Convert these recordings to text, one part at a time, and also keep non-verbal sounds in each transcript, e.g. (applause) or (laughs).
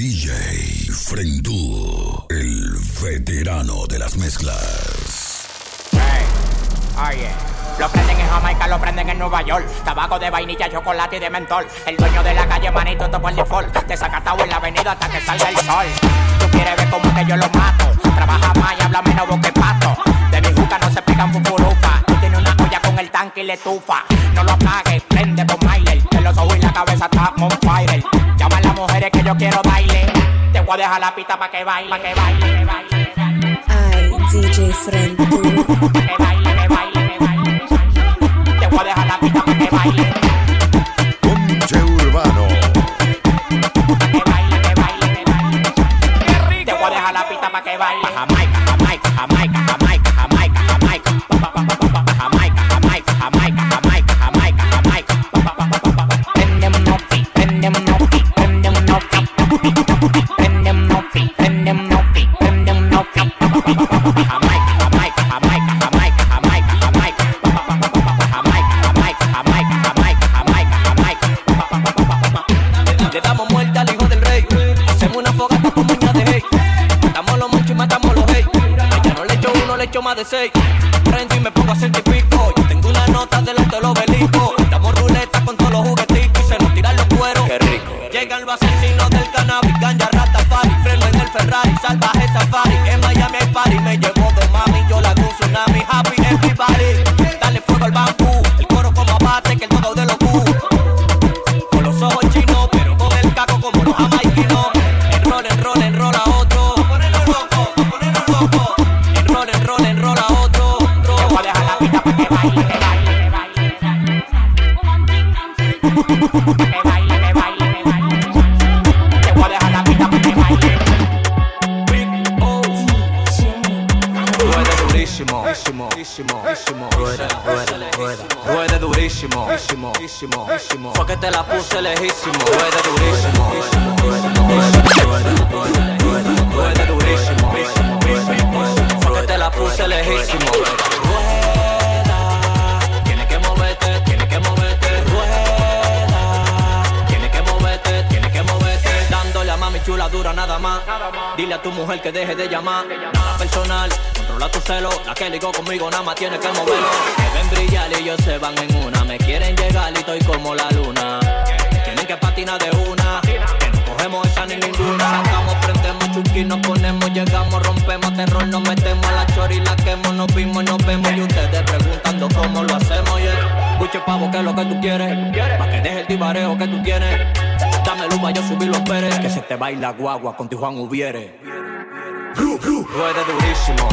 DJ Frentú, el veterano de las mezclas. Hey, oye. Lo prenden en Jamaica, lo prenden en Nueva York. Tabaco de vainilla, chocolate y de mentol. El dueño de la calle, manito, todo por default. Desacatado en la avenida hasta que salga el sol. Tú quieres ver cómo que yo lo mato. Trabaja más y habla menos que pato. De mi juca no se pegan fufurufa. Tú tienes una olla con el tanque y le tufa. No lo apagues, prende con Myler. En los ojos y la cabeza está on fire. Llama a las mujeres que yo quiero baile. Voy a dejar la pista pa' que baile, pa' que baile, que baile. Ay, DJ Friend. Que baile, que baile, que baile. Te voy a dejar la pista pa' que baile. Ponche Urbano. que baile, que baile, que baile. Te voy a dejar la pista pa' que baile. Jamaica, Chula dura nada más. Dile a tu mujer que deje de llamar. Nada personal, controla tu celo. La que ligó conmigo nada más tiene que moverlo. Que ven brillar y ellos se van en una. Me quieren llegar y estoy como la luna. Tienen que patinar de una. Que no cogemos esa ni ninguna. Sacamos, prendemos chuki, nos ponemos, llegamos, rompemos terror, nos metemos a la chori, la quemo, nos vimos, nos vemos. Y ustedes preguntando cómo lo hacemos, yeah. Buche pavo, ¿qué es lo que tú quieres? Pa' que deje el tibareo que tú tienes. Que se te baila guagua con tu Juan Hubiere. Ruede durísimo.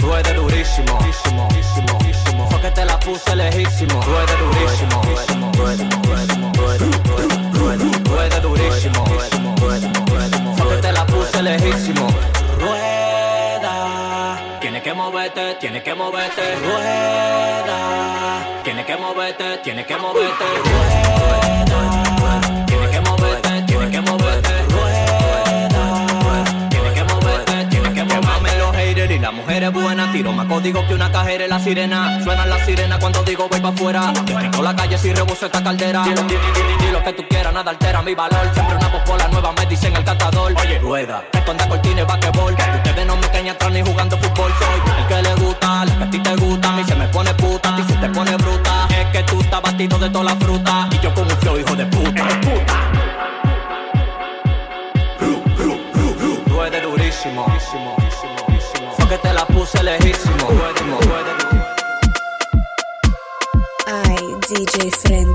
Ruede durísimo. Fue que te la puse lejísimo. Ruede durísimo, durísimo, ruede, durísimo. Fue que te la puse lejísimo. Moverte, tiene que moverte. Rueda, tiene que moverte, tiene que moverte. Rueda, tiene que moverte, tiene que moverte. Rueda, tiene que moverte, tiene que moverte. Mame los haters y la mujer es buena. Tiro más código que una cajera y la sirena. Suena la sirena cuando digo voy pa' afuera. Por la calle si rebozo esta caldera. Di, di, di, di lo que tú quieras, nada altera mi valor. Siempre una popola nueva me dicen el cantador. Oye, rueda, esconda cortina y basquetbol. Ustedes no me caen atrás ni jugando fútbol. Soy el que le gusta, el que a ti te gusta. A mí se me pone puta, a ti se te pone bruta. Es que tú estás batido de toda la fruta. Y yo con un flow, hijo de puta. Ruede durísimo, durísimo. Fue que te la puse lejísimo. Ay, DJ Friend,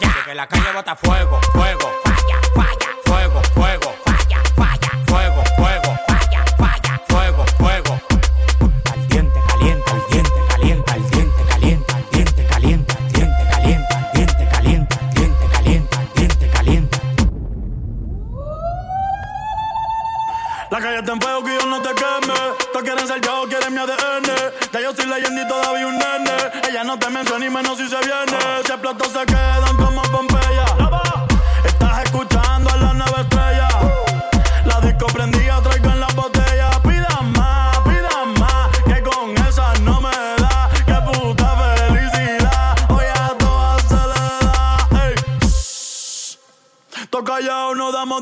Fuego, fuego.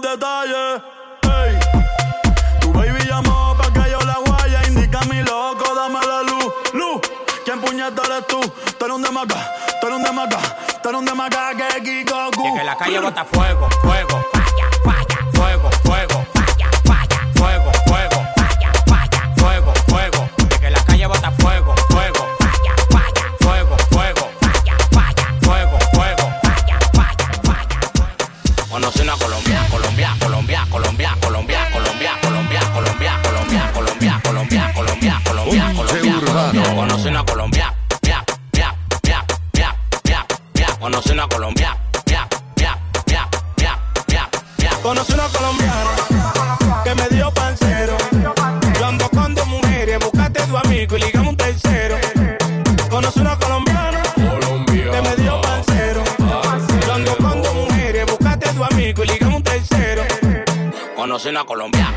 Callado, no damos detalles. Ey. Tu baby llamó pa' que yo la guaya. Indica mi loco, dame la luz. Luz, ¿quién puñeta eres tú? Tú un demaca, tú eres un demaca, tú un que Kiko Y que la calle bota fuego, fuego. Falla, falla. Fuego, Conocí una Colombia, pia, pia, pia, pia, pia, pia. Conocí una Colombia, pia, pia, pia, pia, pia. Conocí una colombiana que me dio pancero. Yo ando con dos mujeres, buscaste tu amigo y ligamos un tercero. Conocí una colombiana que me dio pancero. Yo ando con dos mujeres, buscaste tu amigo y ligamos un tercero. Conocí una Colombia,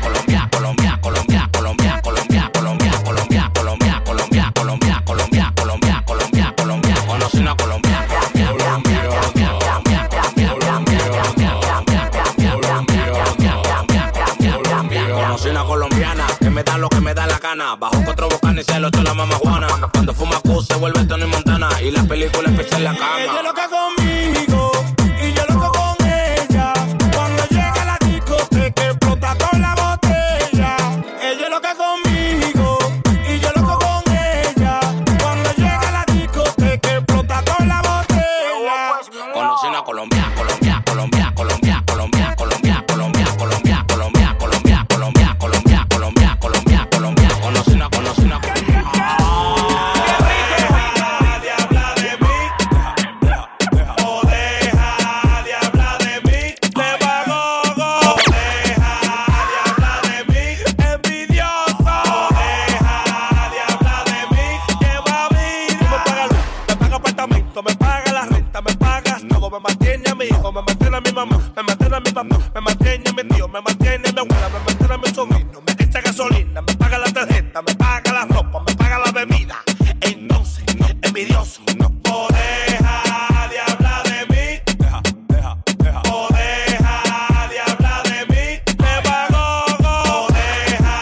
escuela, me mantiene mi sobrino, me echa gasolina, me paga la tarjeta, me paga la ropa, me paga la bebida. Entonces, envidioso, no deja de hablar de mí. Deja, deja, deja. O deja de hablar de mí. Me pagó, go. O deja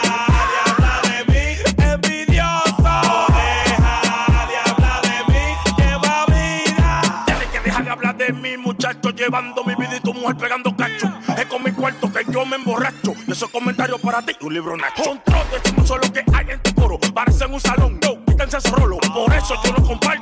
de hablar de mí. Envidioso. O deja de hablar de mí. Lleva vida. Tienes que dejar de hablar de mí, muchacho. Llevando mi vida y tu mujer pegando cacho. Es con mi cuarto que yo me emborracho. Esos comentarios para ti, un libro nacho. Control de chismoso lo que hay en tu coro. Parecen un salón, no, quítense ese rolo. Por eso yo no comparto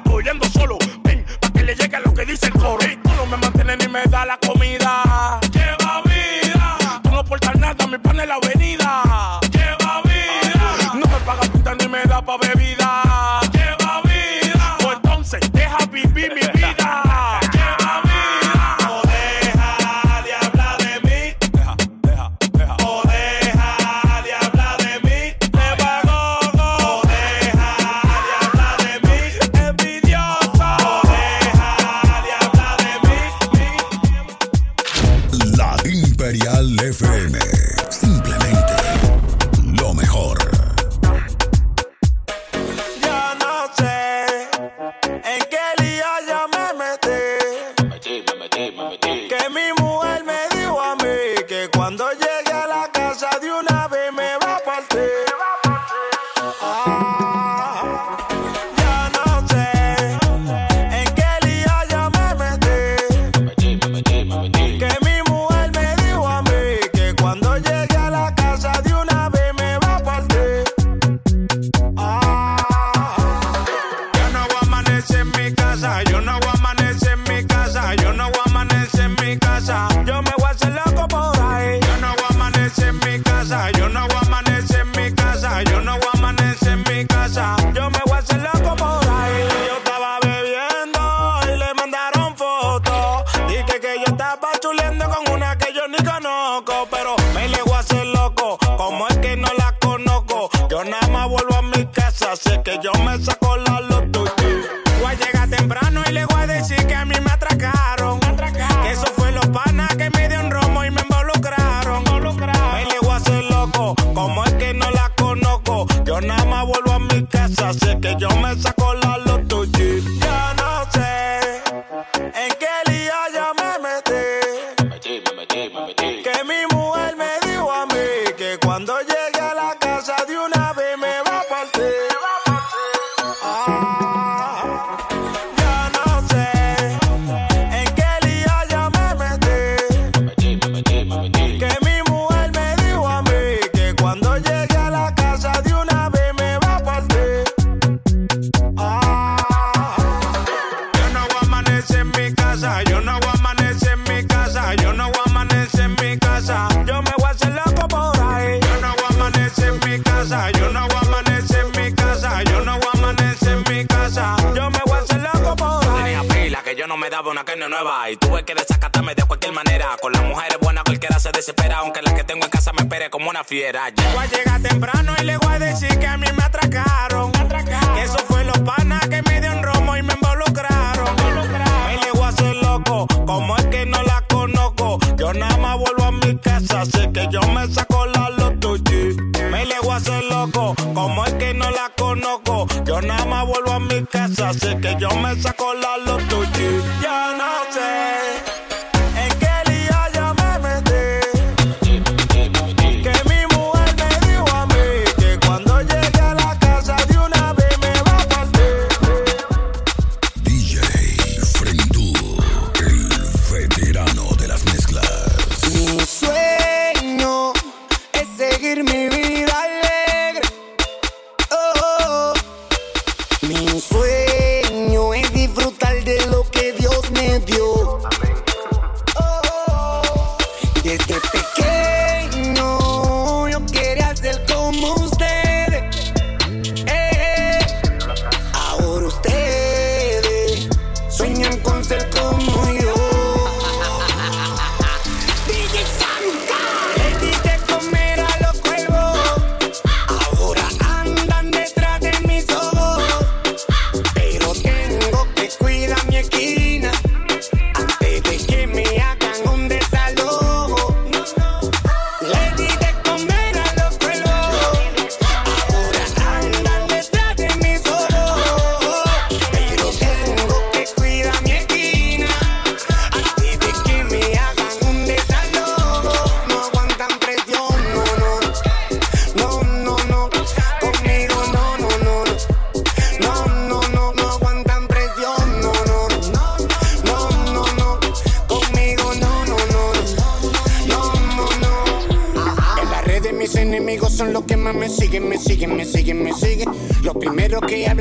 una carne nueva y tuve que desacatarme de cualquier manera. Con las mujeres buenas cualquiera se desespera, aunque la que tengo en casa me espere como una fiera. Yeah. Voy a llegar temprano y le voy a decir que a mí me atracaron. Me. Que eso fue los panas que me dieron romo y me involucraron. Me, le voy a hacer loco, como es que no la conozco. Yo nada más vuelvo a mi casa, así que yo me saco la lotuchi. Me le voy a hacer loco, como es que no la conozco. Yo nada más vuelvo a mi casa, así que yo me saco la lotuchi.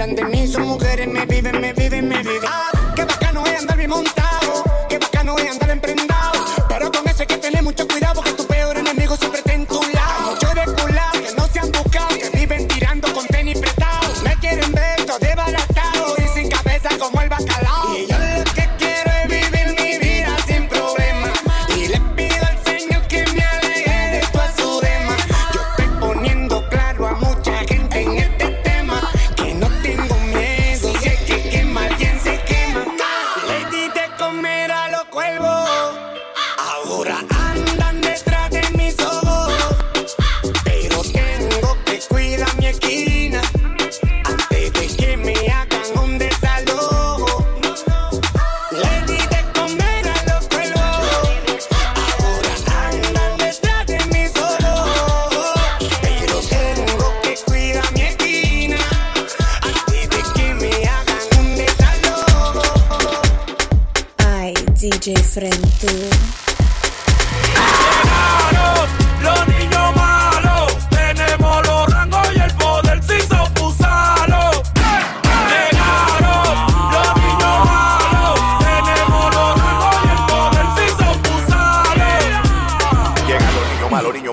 hablan de mí, son mujeres, me viven, me viven, me viven. Ah, qué bacano es andar bien montado, qué bacano es andar emprendado. Pero con eso hay que tener mucho cuidado, porque tu peor enemigo siempre está en tu lado. Muchos de culado que no se han buscado, que viven tirando con tenis prestados. Me quieren ver todo desbaratado y sin cabeza como el bacalao. frente.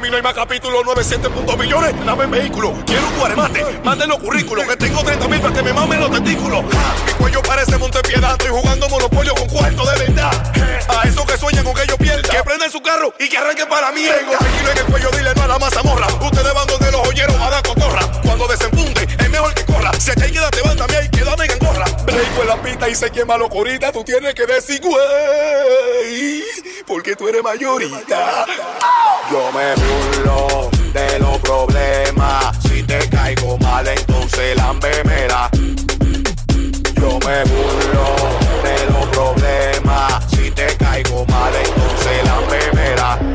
mí no hay más capítulo 97 puntos millones. Dame el vehículo. Quiero un guaremate. (laughs) Manden los currículos. Que tengo 30 mil para que me mamen los testículos. Mi cuello parece Montepiedad. Estoy jugando monopolio con cuarto de verdad. (laughs) A esos que sueñan con que yo pierda. Que prendan su carro y que arranquen para mí. Tengo tranquilo en el cuello, dile no a la mazamorra. Ustedes van donde los joyeros a dar cotorra. Cuando desenfunde, es mejor que corra. Si te queda, te van también. Quédame en gorra. Break en la pista y se quema locurita. Tú tienes que decir, güey. Porque tú eres mayorita. Yo me burlo de los problemas. Si te caigo mal, entonces la Yo me burlo de los problemas. Si te caigo mal, entonces la Llegaron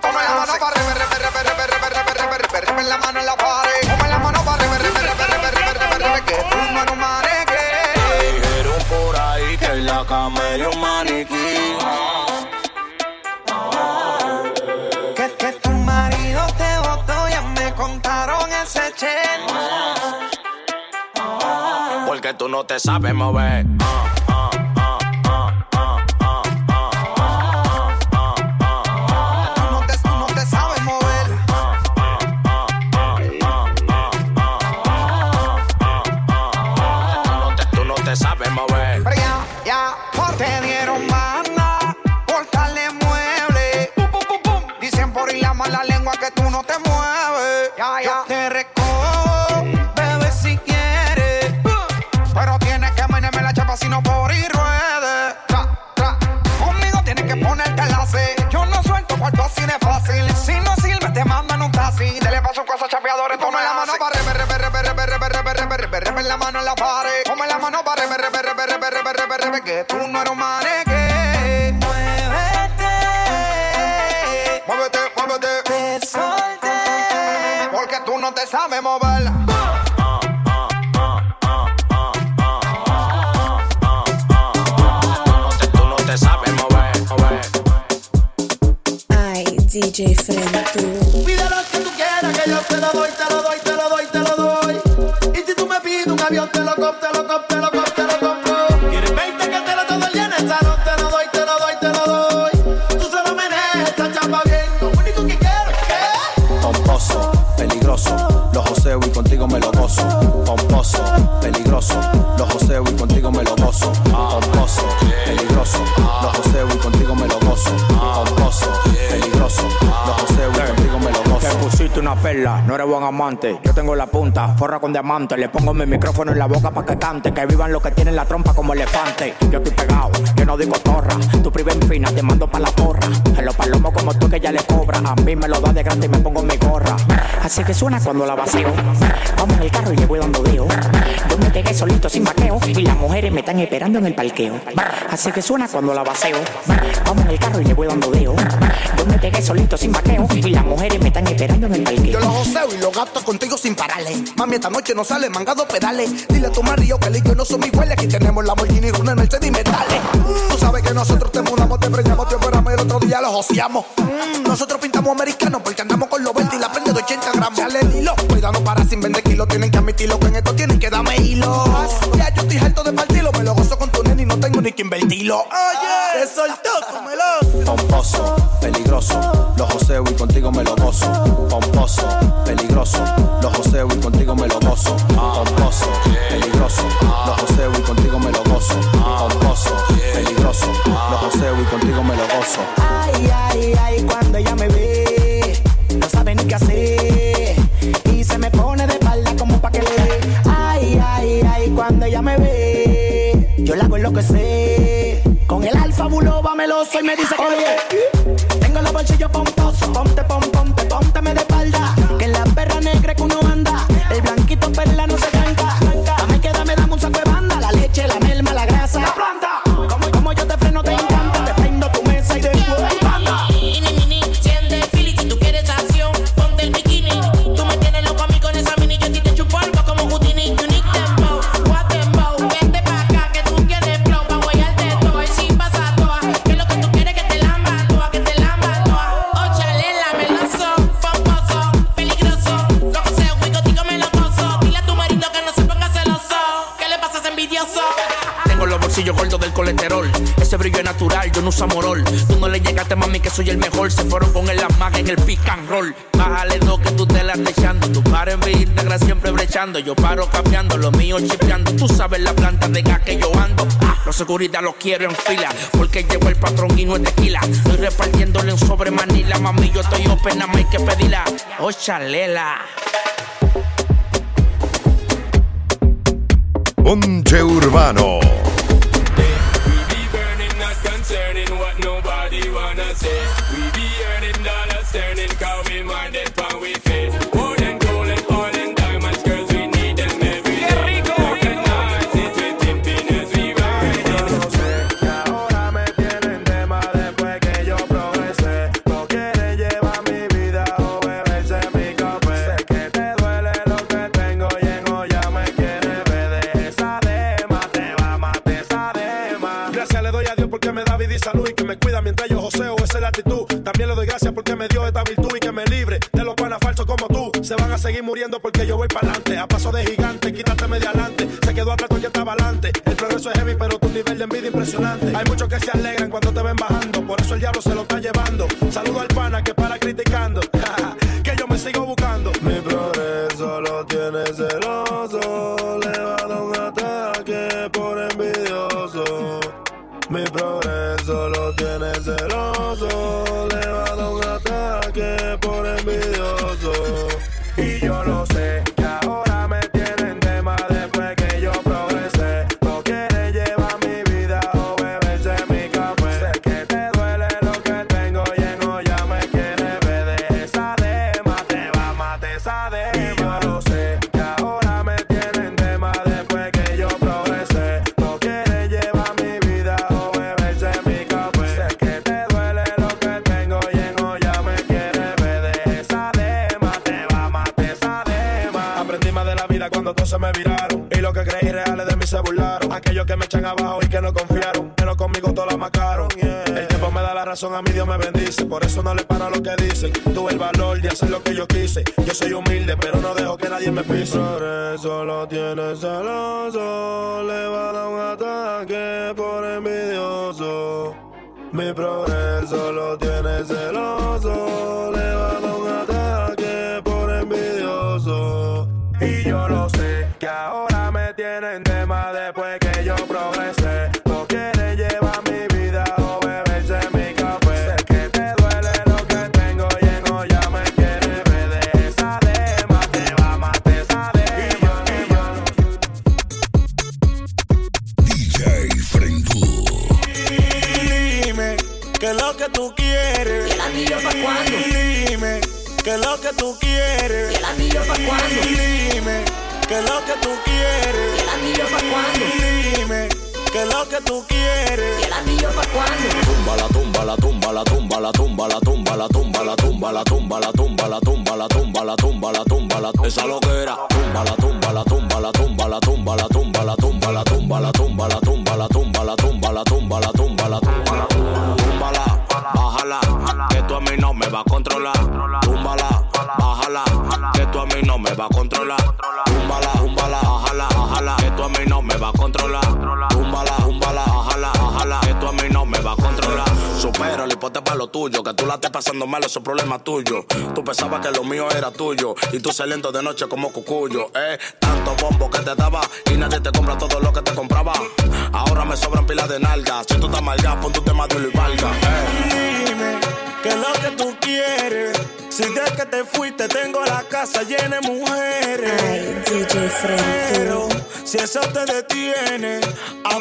Toma la mano para rever, rever, rever, rever, rever, rever, la mano en la pared. La mano rever, rever, que. Dijeron por ahí que la cama era maniquí. Porque tú no te sabes mover. Tú no te, tú no te sabes mover. No la mano en la pared. Toma la mano para rever, rever, rever, rever, rever, rever, rever, que tú no eres un maneque. Muévete. Muévete, muévete. Te solté. Porque tú no te sabes mover. Tú no te sabes mover. Ay, DJ Frentu. Yo tengo la punta, forra con diamante. Le pongo mi micrófono en la boca pa' que cante. Que vivan los que tienen la trompa como elefante. Yo estoy pegado, yo no digo torra. Tu priva en fina, te mando pa' la porra. En los palomos como tú que ya le cobra. A mí me lo da de grande y me pongo mi gorra. Así que suena cuando la vacío. Vamos en el carro y le voy dando deo. Yo me pegué solito sin vaqueo. Y las mujeres me están esperando en el parqueo. Así que suena cuando la vacío. Vamos en el carro y le voy dando deo. Yo me pegué solito sin vaqueo. Y las mujeres me están esperando en el parqueo. Yo lo joseo y lo contigo sin pararle. Mami, esta noche no sale mangado pedales. Dile a tu marido que él y no somos iguales. Aquí tenemos la Lamborghini, Runa, Mercedes y metales. Tú sabes que nosotros te mudamos, te preñamos, te operamos y el otro día los joseamos. Nosotros pintamos americanos porque andamos con los 20 y la prende de 80 gramos. Dale el hilo, cuidado para sin vender kilos. Tienen que admitirlo que en esto tienen que darme hilo. Ya yo estoy harto de partirlo, me lo gozo con tu nene y no tengo ni que invertirlo. Oye, te soltó, cómelo. Pomposo, peligroso, los joseo y contigo me lo gozo. Pomposo, peligroso, los joseo y contigo me lo gozo. Pomposo, peligroso, los joseo y contigo me lo gozo. Pomposo, peligroso, los joseo y contigo me lo gozo. Ay, ay, ay, cuando ella me yo la hago enloquecer. Con el alfa buloba meloso y me dice que Oye, tengo los bolsillos pomposos. Ponte, pom, ponte, pónteme de espalda. Que en la perra negra que uno anda, el blanquito perla no se no usa morol. Tú no le llegaste, mami, que soy el mejor. Se fueron con el amaga en el pick and roll. Bájale dos que tú te la estás echando. Tu par en Instagram siempre brechando. Yo paro cambiando, lo mío chipeando. Tú sabes la planta de gas que yo ando. Ah, los seguridad los quiero en fila. Porque llegó el patrón y no es tequila. Estoy repartiéndole un sobre manila. Mami, yo estoy open, nada más hay que pedirla. Oh, chalela. Ponche Urbano. Concerning what nobody wanna say. We be earning dollars, turning, cause También le doy gracias porque me dio esta virtud y que me libre de los panas falsos como tú. Se van a seguir muriendo porque yo voy para adelante, a paso de gigante, roses. Tiempo me da la razón, a mi Dios me bendice. Por eso no le paro a lo que dicen. Tuve el valor de hacer lo que yo quise. Yo soy humilde, pero no dejo que nadie me pise. Por eso lo tiene celoso, le va a dar un ataque por envidioso. Mi progreso lo tiene celoso, le va a dar un ataque por envidioso. Y yo lo sé, que ahora me tienen tema después que yo progresé. Que lo que tú quieres. ¿Y el anillo pa' cuándo? Dime que lo que tú quieres. ¿Y el anillo pa' cuándo? Dime que lo que tú quieres. ¿Y el anillo pa' cuándo? Tumba la tumba la tumba la tumba la tumba la tumba la tumba la tumba la tumba la tumba la tumba la tumba la tumba la tumba la esa tumba la tumba la tumba la tumba hipote para lo tuyo que tú la estés pasando mal eso es problema tuyo tú pensabas que lo mío era tuyo y tú saliendo de noche como cucuyo eh tanto bombo que te daba y nadie te compra todo lo que te compraba ahora me sobran pilas de nalgas si tú estás mal pon tu tema de y valga eh. Dime que lo que tú quieres. Si desde que te fuiste tengo la casa llena de mujeres. Ay, DJ Pero Frentu. Si eso te detiene, a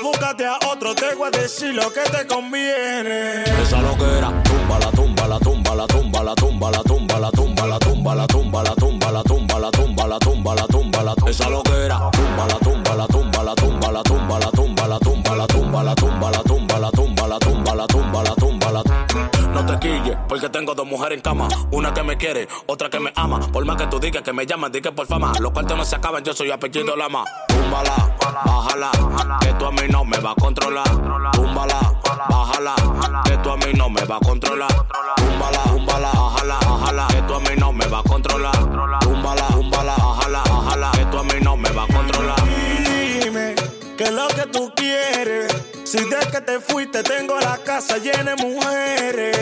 a otro, te voy a decir lo que te conviene. Esa lo que era tumba la tumba la tumba la tumba la tumba la tumba la tumba la tumba la tumba la tumba la tumba la tumba la tumba la tumba la que era tumba porque tengo dos mujeres en cama. Una que me quiere otra que me ama. Por más que tú digas que me llaman di que por fama. Los cuartos no se acaban yo soy apellido lama. Túmbala bájala que tú a mí no me va a controlar. Túmbala bájala que tú a mí no me va a controlar. Túmbala bájala bájala que tú a mí no me va a controlar Si Si de que te fuiste tengo la casa llena de mujeres.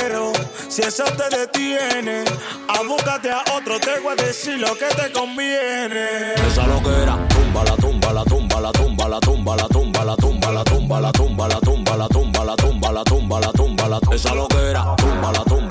Pero si eso te detiene, a búscate a otro, te voy a decir lo que te conviene. Esa loquera, tumba la tumba la tumba la tumba la tumba la tumba la tumba la tumba la tumba la tumba la tumba la tumba la tumba la tumba la esa loquera, tumba la tumba la tumba